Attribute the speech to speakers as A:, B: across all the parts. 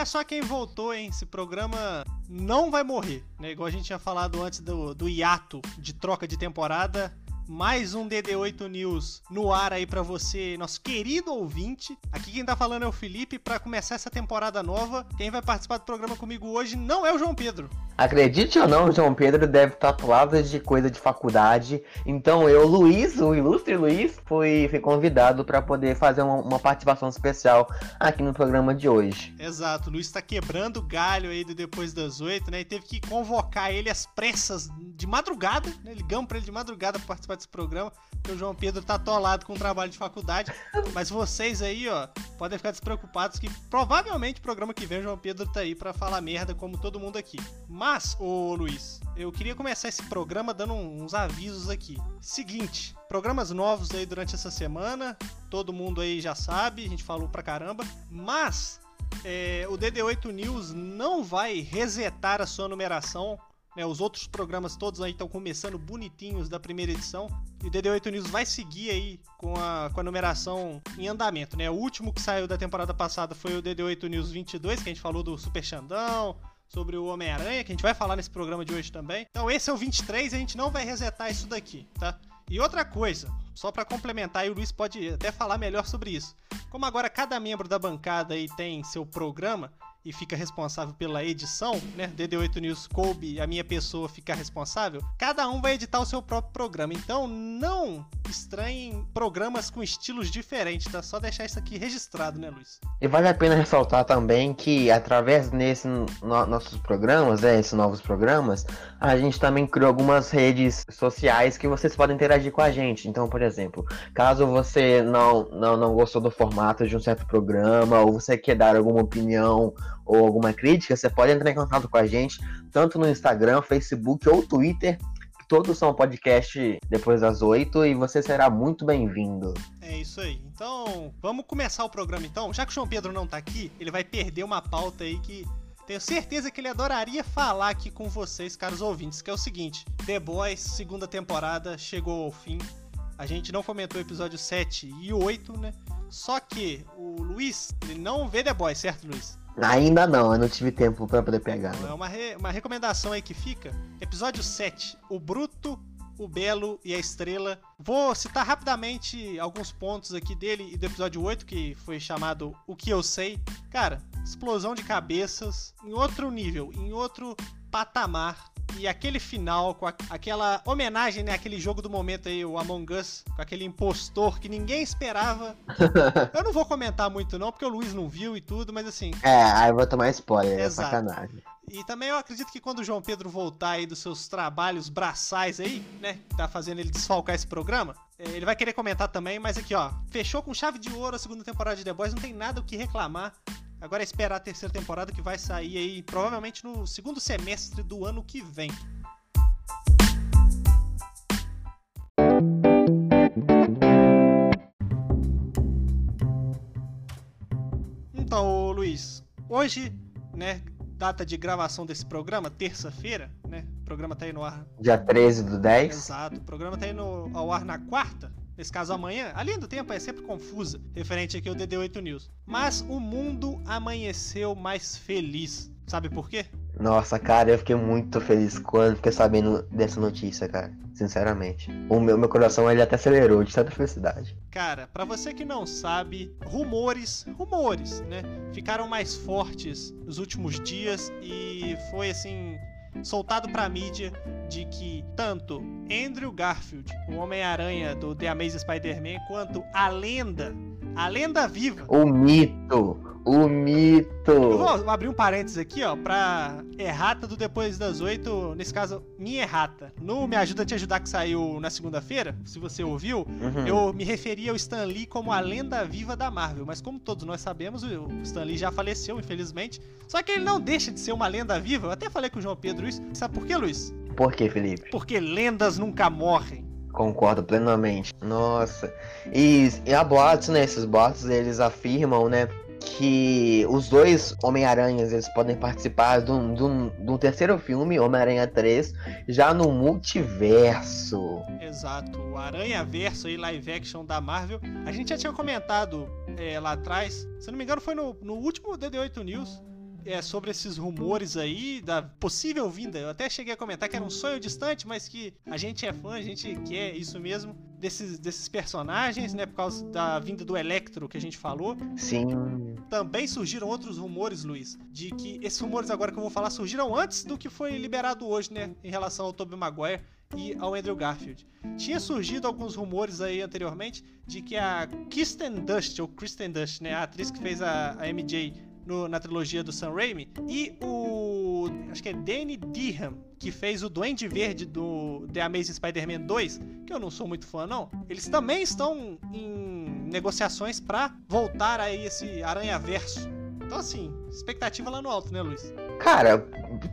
A: olha só quem voltou, hein? Esse programa não vai morrer, né? Igual a gente tinha falado antes do, do hiato de troca de temporada mais um DD8 News no ar aí para você, nosso querido ouvinte. Aqui quem tá falando é o Felipe para começar essa temporada nova. Quem vai participar do programa comigo hoje não é o João Pedro.
B: Acredite ou não, o João Pedro deve estar atolado de coisa de faculdade. Então eu, Luiz, o ilustre Luiz, fui, fui convidado para poder fazer uma, uma, participação especial aqui no programa de hoje.
A: Exato, o Luiz está quebrando o galho aí do depois das oito, né? E teve que convocar ele às pressas de madrugada, né? Ligamos para ele de madrugada para participar desse programa, porque o João Pedro tá atolado com o trabalho de faculdade. Mas vocês aí, ó, podem ficar despreocupados que provavelmente o programa que vem o João Pedro tá aí para falar merda como todo mundo aqui. Mas mas, ô Luiz, eu queria começar esse programa dando uns avisos aqui. Seguinte, programas novos aí durante essa semana, todo mundo aí já sabe, a gente falou pra caramba, mas é, o DD8 News não vai resetar a sua numeração. Né, os outros programas todos aí estão começando bonitinhos da primeira edição. E o DD8 News vai seguir aí com a, com a numeração em andamento. Né? O último que saiu da temporada passada foi o DD8 News 22, que a gente falou do Super Xandão, sobre o Homem-Aranha, que a gente vai falar nesse programa de hoje também. Então esse é o 23 e a gente não vai resetar isso daqui, tá? E outra coisa, só para complementar, e o Luiz pode até falar melhor sobre isso. Como agora cada membro da bancada aí tem seu programa, e fica responsável pela edição, né? DD8 News coube a minha pessoa ficar responsável. Cada um vai editar o seu próprio programa. Então não estranhem programas com estilos diferentes, tá? Só deixar isso aqui registrado, né, Luiz?
B: E vale a pena ressaltar também que através desses no, nossos programas, né, esses novos programas, a gente também criou algumas redes sociais que vocês podem interagir com a gente. Então, por exemplo, caso você não, não, não gostou do formato de um certo programa, ou você quer dar alguma opinião ou alguma crítica, você pode entrar em contato com a gente, tanto no Instagram, Facebook ou Twitter. Todos são podcast depois das oito e você será muito bem-vindo.
A: É isso aí. Então, vamos começar o programa então. Já que o João Pedro não tá aqui, ele vai perder uma pauta aí que tenho certeza que ele adoraria falar aqui com vocês, caros ouvintes, que é o seguinte: The Boys, segunda temporada, chegou ao fim. A gente não comentou o episódio 7 e 8, né? Só que o Luiz, ele não vê The Boys, certo, Luiz?
B: Ainda não, eu não tive tempo para poder pegar. Né?
A: Uma, re, uma recomendação aí que fica. Episódio 7, o Bruto, o Belo e a Estrela. Vou citar rapidamente alguns pontos aqui dele e do episódio 8, que foi chamado O Que Eu Sei. Cara, explosão de cabeças em outro nível, em outro patamar. E aquele final, com a, aquela homenagem, né? Aquele jogo do momento aí, o Among Us, com aquele impostor que ninguém esperava. eu não vou comentar muito, não, porque o Luiz não viu e tudo, mas assim.
B: É, aí eu vou tomar spoiler, é Exato. é sacanagem.
A: E também eu acredito que quando o João Pedro voltar aí dos seus trabalhos braçais aí, né? Tá fazendo ele desfalcar esse programa. É, ele vai querer comentar também, mas aqui, ó. Fechou com chave de ouro a segunda temporada de The Boys, não tem nada o que reclamar. Agora é esperar a terceira temporada que vai sair aí provavelmente no segundo semestre do ano que vem. Então, Luiz, hoje, né, data de gravação desse programa, terça-feira, né? O programa tá aí no ar.
B: Dia 13 do 10.
A: Exato. O programa tá aí no, ao ar na quarta, nesse caso amanhã, a linha do tempo é sempre confusa, referente aqui ao DD8 News. Mas o mundo amanheceu mais feliz. Sabe por quê?
B: Nossa, cara, eu fiquei muito feliz quando fiquei sabendo dessa notícia, cara. Sinceramente. O meu, meu coração ele até acelerou de tanta felicidade.
A: Cara, para você que não sabe, rumores, rumores, né? Ficaram mais fortes nos últimos dias e foi assim soltado pra mídia de que tanto Andrew Garfield, o Homem-Aranha do The Amazing Spider-Man, quanto a lenda, a lenda viva.
B: O mito, o mito. Eu
A: vou abrir um parênteses aqui, ó, pra errata do Depois das Oito, nesse caso, minha errata. No Me Ajuda a Te Ajudar, que saiu na segunda-feira, se você ouviu, uhum. eu me referi ao Stan Lee como a lenda viva da Marvel. Mas como todos nós sabemos, o Stan Lee já faleceu, infelizmente. Só que ele não deixa de ser uma lenda viva. Eu até falei com o João Pedro isso. Sabe por quê, Luiz?
B: Por quê, Felipe?
A: Porque lendas nunca morrem.
B: Concordo plenamente. Nossa. E, e há boatos, né? Esses boatos, eles afirmam, né? Que os dois Homem-Aranhas eles podem participar de um, de, um, de um terceiro filme, Homem-Aranha 3, já no multiverso.
A: Exato, o Aranha Verso aí, live action da Marvel. A gente já tinha comentado é, lá atrás, se não me engano, foi no, no último DD8 News é, sobre esses rumores aí da possível vinda. Eu até cheguei a comentar que era um sonho distante, mas que a gente é fã, a gente quer isso mesmo desses, desses personagens, né? Por causa da vinda do Electro que a gente falou.
B: Sim.
A: Também surgiram outros rumores, Luiz, de que esses rumores agora que eu vou falar surgiram antes do que foi liberado hoje, né? Em relação ao Tobey Maguire e ao Andrew Garfield. Tinha surgido alguns rumores aí anteriormente de que a Kristen Dust, ou Kristen Dust, né, a atriz que fez a, a MJ no, na trilogia do Sam Raimi, e o. acho que é Danny Dehan, que fez o Duende Verde do The Amazing Spider-Man 2, que eu não sou muito fã, não. Eles também estão em negociações para voltar a esse Aranha-Verso. Então, assim, expectativa lá no alto, né, Luiz?
B: Cara,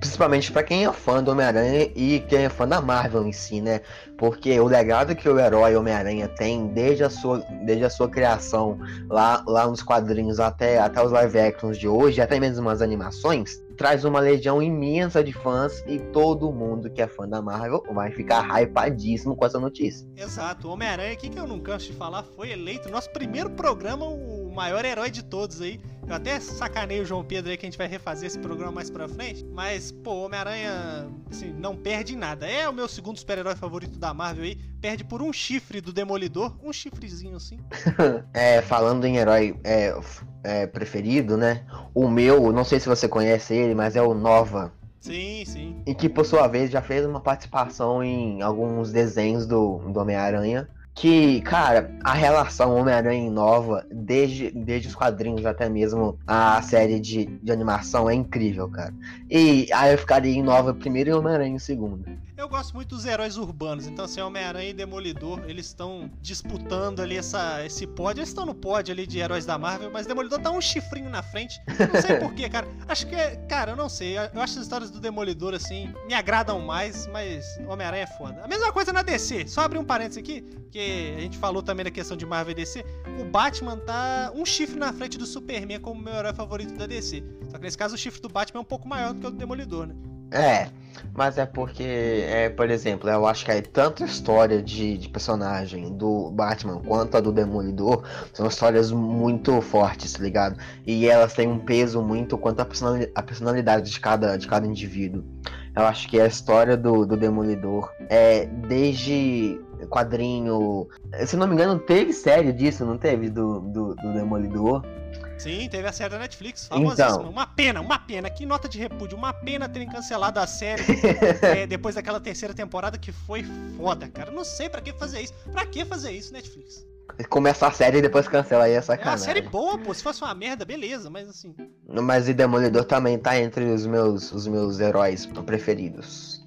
B: principalmente para quem é fã do Homem-Aranha e quem é fã da Marvel em si, né? Porque o legado que o herói Homem-Aranha tem desde a sua, desde a sua criação lá, lá nos quadrinhos até, até os live actions de hoje, até mesmo as animações, traz uma legião imensa de fãs e todo mundo que é fã da Marvel vai ficar hypadíssimo com essa notícia.
A: Exato, Homem-Aranha, aqui que eu não canso de falar, foi eleito nosso primeiro programa, o maior herói de todos aí. Eu até sacanei o João Pedro aí que a gente vai refazer esse programa mais pra frente. Mas, pô, Homem-Aranha, assim, não perde em nada. É o meu segundo super-herói favorito da Marvel aí. Perde por um chifre do Demolidor. Um chifrezinho assim.
B: é, falando em herói é, é, preferido, né? O meu, não sei se você conhece ele, mas é o Nova.
A: Sim, sim.
B: E que, por sua vez, já fez uma participação em alguns desenhos do, do Homem-Aranha que, cara, a relação Homem-Aranha Nova, desde, desde os quadrinhos até mesmo a série de, de animação, é incrível, cara. E aí eu ficaria em Nova primeiro e Homem-Aranha em segundo.
A: Eu gosto muito dos heróis urbanos, então assim, Homem-Aranha e Demolidor, eles estão disputando ali essa, esse pódio. Eles estão no pódio ali de heróis da Marvel, mas Demolidor tá um chifrinho na frente. Não sei porquê, cara. Acho que é. Cara, eu não sei. Eu acho as histórias do Demolidor, assim, me agradam mais, mas Homem-Aranha é foda. A mesma coisa na DC. Só abrir um parênteses aqui, porque a gente falou também da questão de Marvel e DC. O Batman tá um chifre na frente do Superman como meu herói favorito da DC. Só que nesse caso o chifre do Batman é um pouco maior do que o do Demolidor, né?
B: É, mas é porque, é, por exemplo, eu acho que é tanta história de, de personagem do Batman quanto a do Demolidor são histórias muito fortes, tá ligado? E elas têm um peso muito quanto a personalidade de cada, de cada indivíduo. Eu acho que a história do, do Demolidor é desde quadrinho. Se não me engano, teve série disso, não teve? Do, do, do Demolidor.
A: Sim, teve a série da Netflix. Então. Uma pena, uma pena. Que nota de repúdio. Uma pena terem cancelado a série é, depois daquela terceira temporada que foi foda, cara. Não sei para que fazer isso. Pra que fazer isso, Netflix?
B: Começa a série e depois cancela aí é sacanagem.
A: É uma série boa, pô. Se fosse uma merda, beleza, mas assim.
B: Mas o Demolidor também tá entre os meus, os meus heróis preferidos.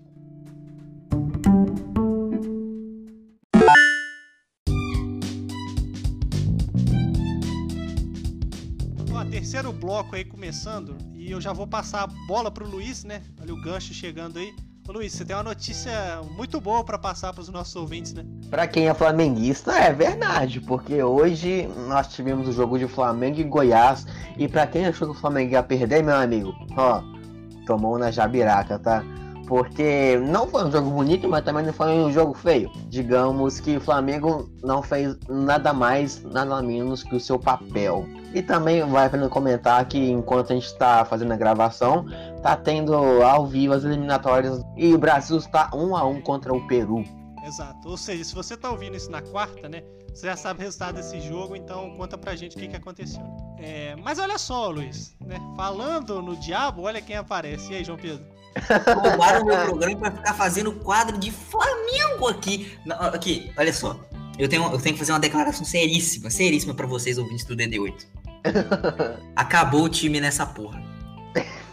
A: Terceiro bloco aí começando e eu já vou passar a bola pro Luiz, né? Olha o gancho chegando aí. Ô Luiz, você tem uma notícia muito boa para passar para os nossos ouvintes, né?
B: Para quem é flamenguista, é verdade, porque hoje nós tivemos o jogo de Flamengo e Goiás e para quem achou que o Flamengo ia perder, meu amigo, ó, tomou na jabiraca, tá? Porque não foi um jogo bonito, mas também não foi um jogo feio. Digamos que o Flamengo não fez nada mais, nada menos que o seu papel. E também vai a pena comentar que enquanto a gente está fazendo a gravação, tá tendo ao vivo as eliminatórias e o Brasil está um a um contra o Peru.
A: Exato. Ou seja, se você tá ouvindo isso na quarta, né? Você já sabe o resultado desse jogo, então conta pra gente o que, que aconteceu. É, mas olha só, Luiz, né? Falando no diabo, olha quem aparece. E aí, João Pedro?
C: Roubaram o meu programa pra ficar fazendo quadro de Flamengo aqui. Aqui, olha só. Eu tenho, eu tenho que fazer uma declaração seríssima, seríssima para vocês, ouvintes do DD8. Acabou o time nessa porra.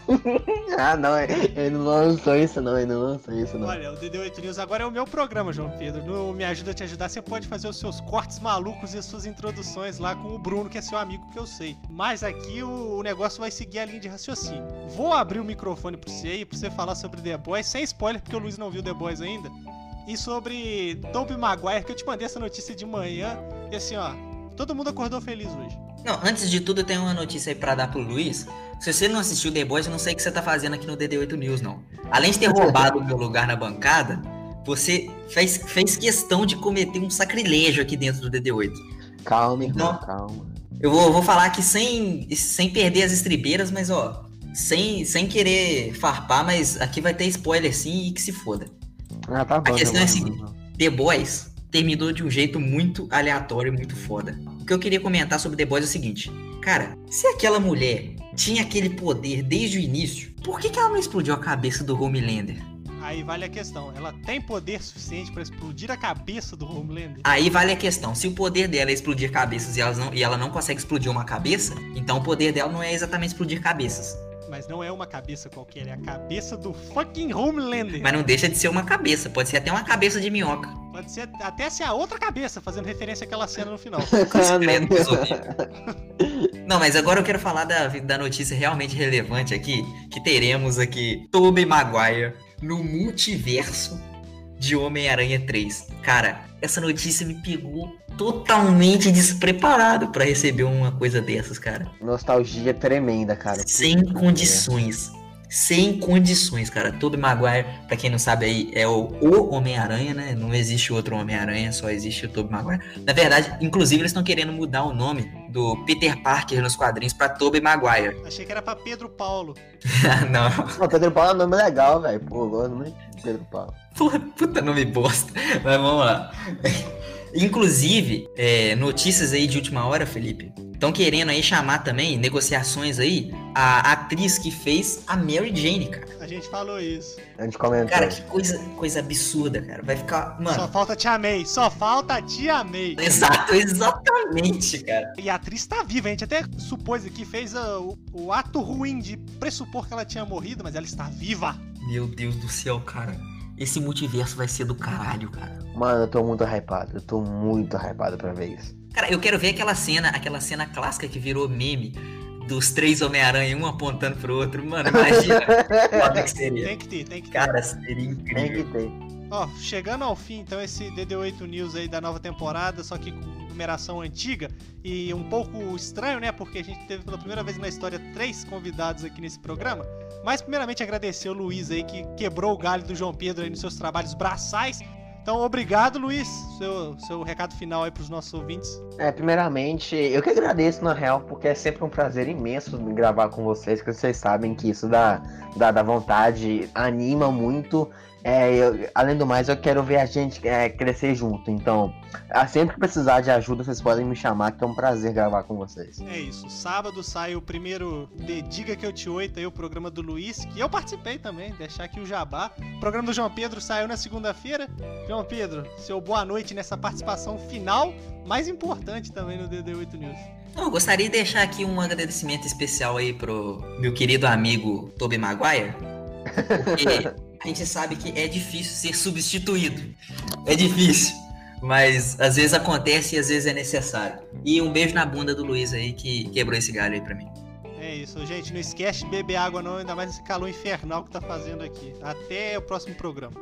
B: ah, não, ele não lançou isso não, ele não lançou isso não.
A: Olha, o DD8 News agora é o meu programa, João Pedro. No Me Ajuda a Te Ajudar, você pode fazer os seus cortes malucos e as suas introduções lá com o Bruno, que é seu amigo, que eu sei. Mas aqui o, o negócio vai seguir a linha de raciocínio. Vou abrir o microfone pra você aí, pra você falar sobre The Boys, sem spoiler, porque o Luiz não viu The Boys ainda. E sobre Tobey Maguire, que eu te mandei essa notícia de manhã. E assim, ó, todo mundo acordou feliz hoje.
C: Não, antes de tudo, eu tenho uma notícia aí pra dar pro Luiz. Se você não assistiu The Boys, eu não sei o que você tá fazendo aqui no DD8 News, não. Além de ter roubado o meu lugar na bancada, você fez, fez questão de cometer um sacrilégio aqui dentro do DD8.
B: Calma, então, calma.
C: Eu vou, vou falar aqui sem, sem perder as estribeiras, mas ó, sem, sem querer farpar, mas aqui vai ter spoiler sim e que se foda.
B: Ah, tá bom.
C: A questão
B: tá
C: é a seguinte:
B: tá bom.
C: The Boys terminou de um jeito muito aleatório e muito foda. O que eu queria comentar sobre The Boys é o seguinte: cara, se aquela mulher tinha aquele poder desde o início, por que, que ela não explodiu a cabeça do Homelander?
A: Aí vale a questão. Ela tem poder suficiente pra explodir a cabeça do Homelander?
C: Aí vale a questão: se o poder dela é explodir cabeças e, elas não, e ela não consegue explodir uma cabeça, então o poder dela não é exatamente explodir cabeças.
A: Mas não é uma cabeça qualquer, é a cabeça do fucking Homelander.
C: Mas não deixa de ser uma cabeça, pode ser até uma cabeça de minhoca.
A: Pode ser até ser a outra cabeça, fazendo referência àquela cena no final.
C: Horrível. Não, mas agora eu quero falar da, da notícia realmente relevante aqui, que teremos aqui Tobey Maguire no multiverso de Homem-Aranha 3. Cara, essa notícia me pegou totalmente despreparado pra receber uma coisa dessas, cara.
B: Nostalgia tremenda, cara.
C: Sem condições. Sem condições, cara. Tobey Maguire, pra quem não sabe aí, é o, o Homem-Aranha, né? Não existe outro Homem-Aranha, só existe o Tobey Maguire. Na verdade, inclusive, eles estão querendo mudar o nome do Peter Parker nos quadrinhos pra Tobey Maguire.
A: Achei que era pra Pedro Paulo.
C: não.
B: Não, Pedro Paulo é um nome legal, velho. Pô, eu de Pedro Paulo.
C: Porra, puta nome bosta. Mas vamos lá. Inclusive, é, notícias aí de última hora, Felipe. Estão querendo aí chamar também, negociações aí, a atriz que fez a Mary Jane, cara.
A: A gente falou isso.
B: A gente comentou.
C: Cara, que coisa, coisa absurda, cara. Vai ficar.
A: Só
C: Mano.
A: falta te amei. Só falta te amei.
C: Exato, exatamente, cara.
A: E a atriz tá viva, a gente até supôs aqui, fez ah, o, o ato ruim de pressupor que ela tinha morrido, mas ela está viva.
C: Meu Deus do céu, cara. Esse multiverso vai ser do caralho, cara.
B: Mano, eu tô muito hypado. Eu tô muito hypado pra ver isso.
C: Cara, eu quero ver aquela cena, aquela cena clássica que virou meme dos três Homem-Aranha, um apontando pro outro. Mano, imagina. Foda que seria.
A: Tem que ter, tem que ter.
C: Cara, seria
B: Tem
C: incrível.
B: que ter.
A: Ó, chegando ao fim, então, esse DD8 News aí da nova temporada, só que com numeração antiga e um pouco estranho, né? Porque a gente teve pela primeira vez na história três convidados aqui nesse programa. Mas, primeiramente, agradecer o Luiz aí que quebrou o galho do João Pedro aí nos seus trabalhos braçais. Então, obrigado, Luiz. Seu, seu recado final aí pros nossos ouvintes.
B: É, primeiramente, eu que agradeço na real, porque é sempre um prazer imenso gravar com vocês, que vocês sabem que isso dá, dá, dá vontade, anima muito. É, eu- além do mais, eu quero ver a gente é, crescer junto. Então, ah, sempre que precisar de ajuda, vocês podem me chamar, que é um prazer gravar com vocês.
A: É isso. Sábado sai o primeiro The Diga Que Eu Te Oito aí, o programa do Luiz, que eu participei também, deixar aqui o jabá. O programa do João Pedro saiu na segunda-feira. João Pedro, seu boa noite nessa participação final, mais importante também no DD8 News.
C: Não, eu gostaria de deixar aqui um agradecimento especial aí pro meu querido amigo Tobey Maguire. Porque a gente sabe que é difícil ser substituído. É difícil. Mas às vezes acontece e às vezes é necessário. E um beijo na bunda do Luiz aí que quebrou esse galho aí pra mim.
A: É isso, gente. Não esquece de beber água não, ainda mais esse calor infernal que tá fazendo aqui. Até o próximo programa.